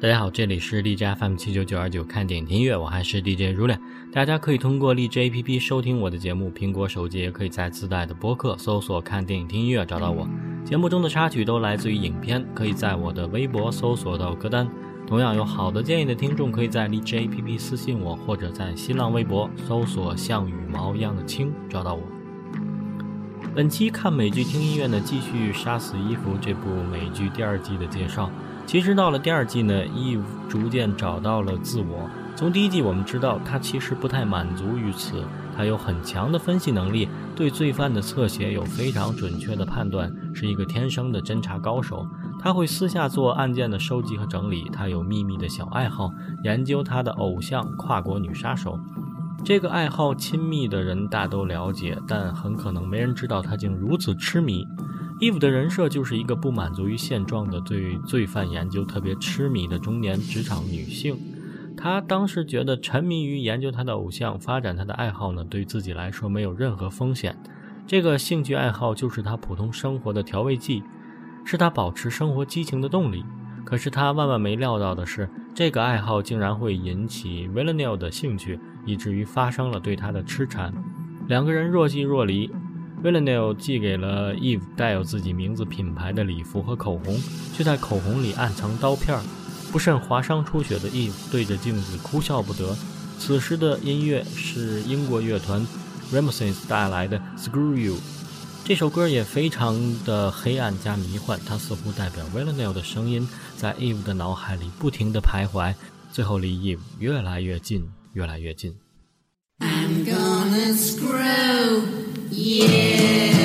大家好，这里是荔枝 FM 七九九二九看电影听音乐，我还是 DJ 如亮。大家可以通过荔枝 APP 收听我的节目，苹果手机也可以在自带的播客搜索“看电影听音乐”找到我。节目中的插曲都来自于影片，可以在我的微博搜索到歌单。同样有好的建议的听众，可以在荔枝 APP 私信我，或者在新浪微博搜索“像羽毛一样的青”找到我。本期看美剧听音乐呢，继续《杀死伊芙》这部美剧第二季的介绍。其实到了第二季呢，Eve 逐渐找到了自我。从第一季我们知道，他其实不太满足于此。他有很强的分析能力，对罪犯的侧写有非常准确的判断，是一个天生的侦查高手。他会私下做案件的收集和整理。他有秘密的小爱好，研究他的偶像——跨国女杀手。这个爱好亲密的人大都了解，但很可能没人知道他竟如此痴迷。Eve 的人设就是一个不满足于现状的、对罪犯研究特别痴迷的中年职场女性。她当时觉得沉迷于研究她的偶像、发展她的爱好呢，对自己来说没有任何风险。这个兴趣爱好就是她普通生活的调味剂，是她保持生活激情的动力。可是她万万没料到的是，这个爱好竟然会引起 v i l l a n e l 的兴趣，以至于发生了对她的痴缠。两个人若即若离。Villanelle 寄给了 Eve 带有自己名字品牌的礼服和口红，却在口红里暗藏刀片儿，不慎划伤出血的 Eve 对着镜子哭笑不得。此时的音乐是英国乐团 Remisons 带来的《Screw You》，这首歌也非常的黑暗加迷幻，它似乎代表 Villanelle 的声音在 Eve 的脑海里不停地徘徊，最后离 Eve 越来越近，越来越近。I'm gonna screw Yeah.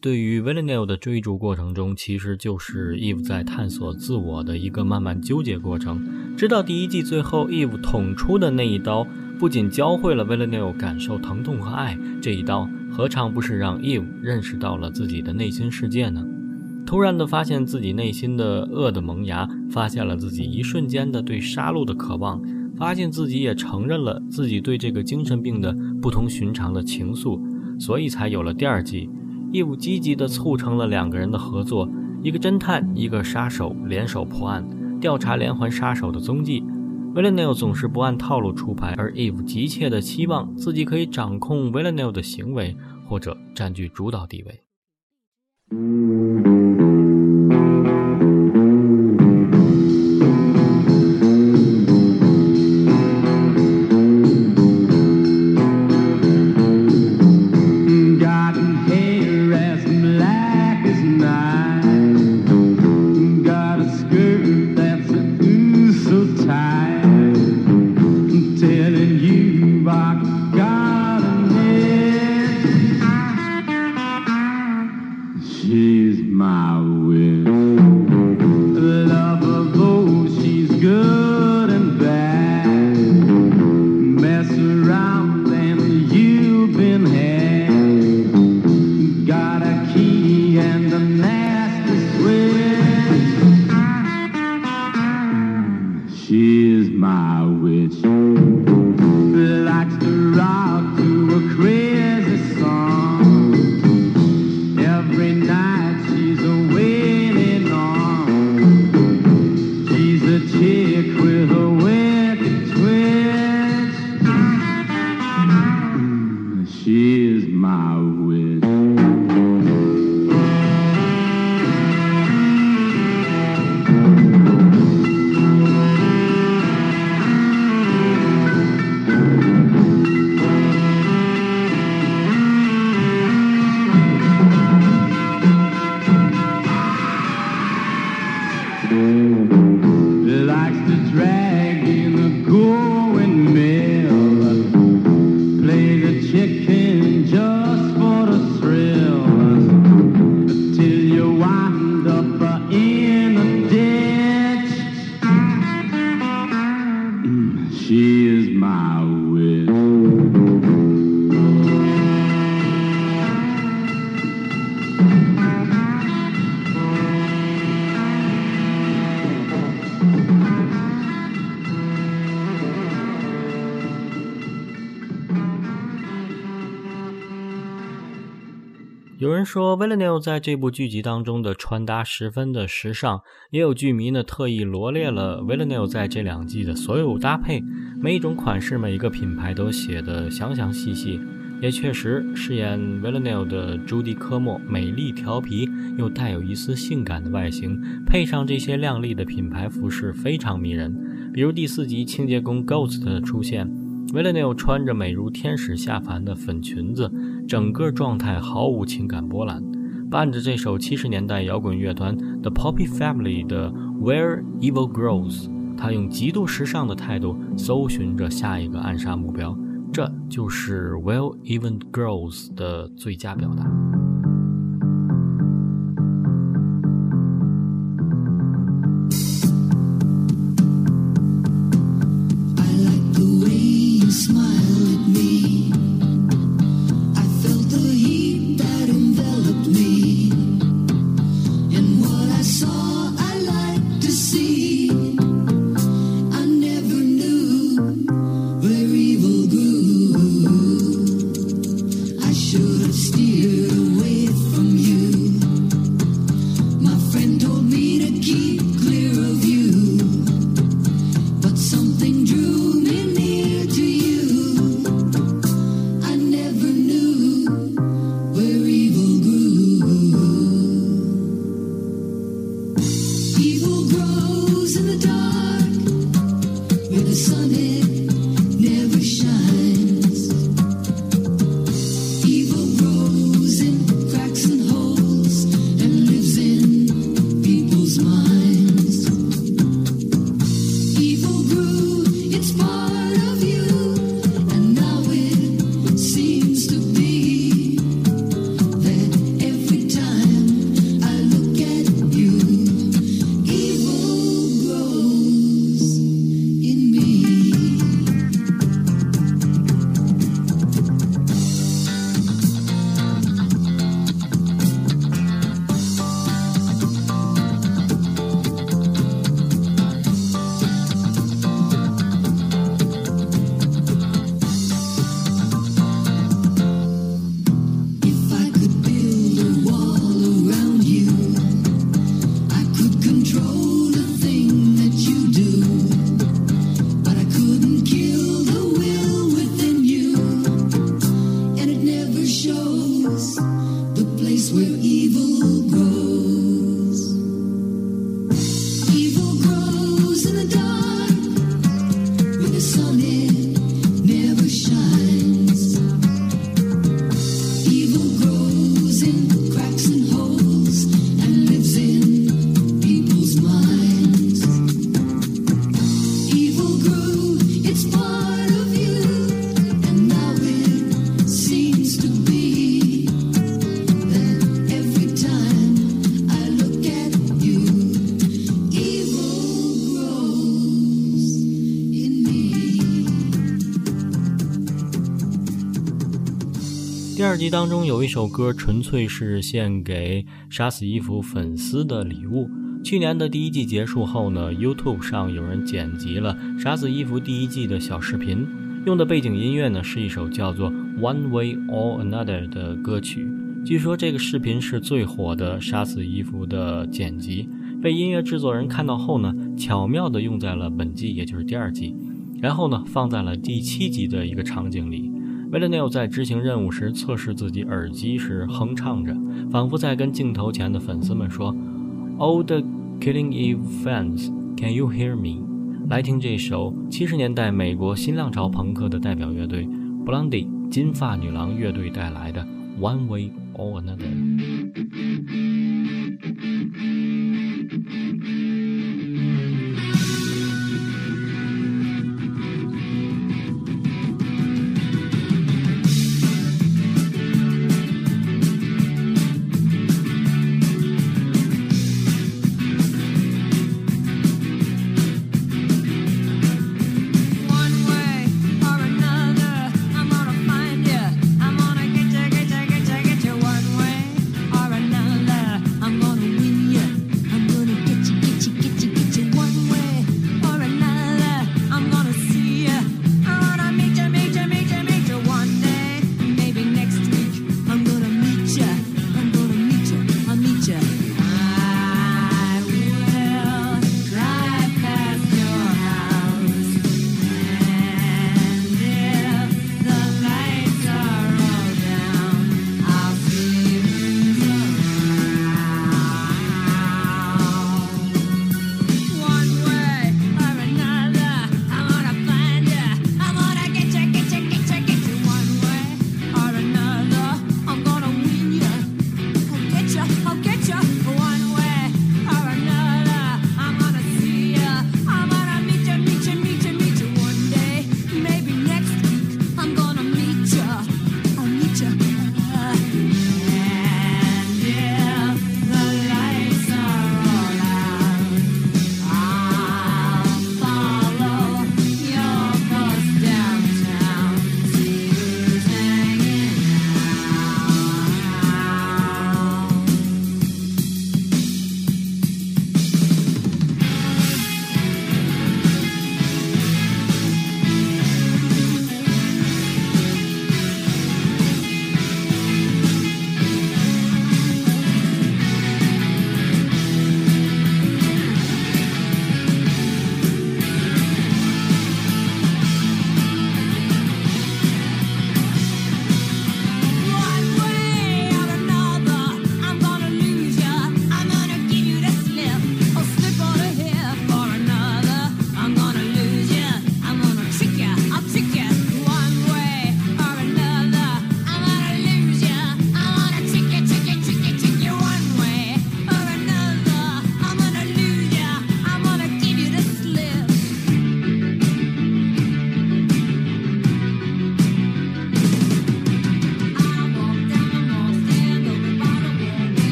对于 v i l l a n e l 的追逐过程中，其实就是 Eve 在探索自我的一个慢慢纠结过程。直到第一季最后，Eve 捅出的那一刀，不仅教会了 v i l l a n e l 感受疼痛和爱，这一刀何尝不是让 Eve 认识到了自己的内心世界呢？突然的发现自己内心的恶的萌芽，发现了自己一瞬间的对杀戮的渴望，发现自己也承认了自己对这个精神病的不同寻常的情愫，所以才有了第二季。Eve 积极地促成了两个人的合作，一个侦探，一个杀手联手破案，调查连环杀手的踪迹。Villanelle 总是不按套路出牌，而 Eve 急切地期望自己可以掌控 Villanelle 的行为，或者占据主导地位。说 v i l l a n e l 在这部剧集当中的穿搭十分的时尚，也有剧迷呢特意罗列了 v i l l a n e l 在这两季的所有搭配，每一种款式、每一个品牌都写得详详细细。也确实，饰演 v i l l a n e l 的朱迪科莫美丽调皮又带有一丝性感的外形，配上这些亮丽的品牌服饰，非常迷人。比如第四集清洁工 Ghost 的出现。Villanelle 穿着美如天使下凡的粉裙子，整个状态毫无情感波澜，伴着这首七十年代摇滚乐团 The Poppy Family 的 Where Evil Grows，他用极度时尚的态度搜寻着下一个暗杀目标，这就是 Where Even Grows 的最佳表达。in the dark. 当中有一首歌，纯粹是献给杀死伊芙粉丝的礼物。去年的第一季结束后呢，YouTube 上有人剪辑了《杀死伊芙》第一季的小视频，用的背景音乐呢是一首叫做《One Way or Another》的歌曲。据说这个视频是最火的《杀死伊芙》的剪辑，被音乐制作人看到后呢，巧妙地用在了本季，也就是第二季，然后呢放在了第七集的一个场景里。W i l l a n e l 在执行任务时测试自己耳机时哼唱着，仿佛在跟镜头前的粉丝们说：“All the Killing Eve fans, can you hear me？” 来听这首七十年代美国新浪潮朋克的代表乐队 Blondie 金发女郎乐队带来的《One Way or Another》。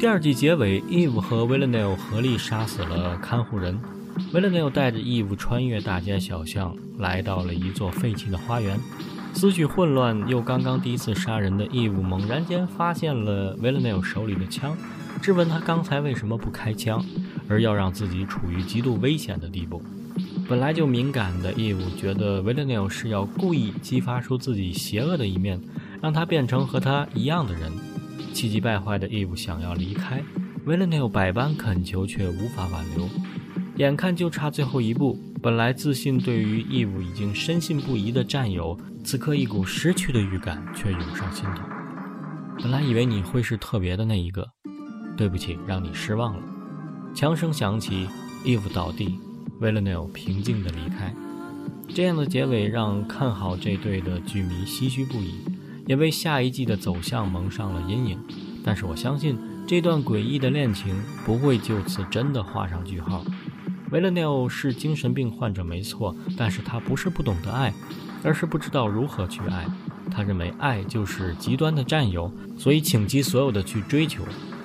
第二季结尾，Eve 和 Villanelle 合力杀死了看护人。Villanelle 带着 Eve 穿越大街小巷，来到了一座废弃的花园。思绪混乱又刚刚第一次杀人的 Eve 猛然间发现了 Villanelle 手里的枪，质问他刚才为什么不开枪，而要让自己处于极度危险的地步。本来就敏感的 Eve 觉得 Villanelle 是要故意激发出自己邪恶的一面，让他变成和他一样的人。气急败坏的 Eve 想要离开，Villanelle 百般恳求却无法挽留。眼看就差最后一步，本来自信对于 Eve 已经深信不疑的战友，此刻一股失去的预感却涌上心头。本来以为你会是特别的那一个，对不起，让你失望了。枪声响起，Eve 倒地，Villanelle 平静地离开。这样的结尾让看好这对的剧迷唏嘘不已，也为下一季的走向蒙上了阴影。但是我相信，这段诡异的恋情不会就此真的画上句号。维勒内奥是精神病患者没错，但是他不是不懂得爱，而是不知道如何去爱。他认为爱就是极端的占有，所以倾其所有的去追求。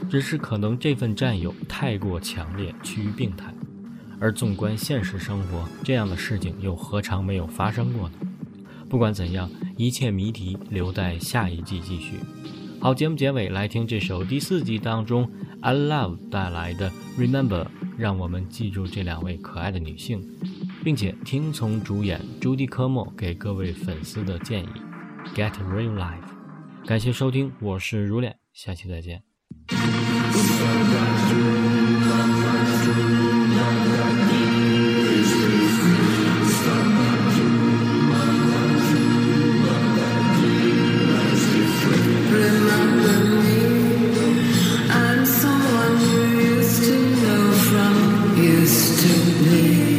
只是可能这份占有太过强烈，趋于病态。而纵观现实生活，这样的事情又何尝没有发生过呢？不管怎样，一切谜题留待下一季继续。好，节目结尾来听这首第四季当中 I Love 带来的 Remember，让我们记住这两位可爱的女性，并且听从主演朱迪科莫给各位粉丝的建议，Get Real Life。感谢收听，我是如恋，下期再见。day.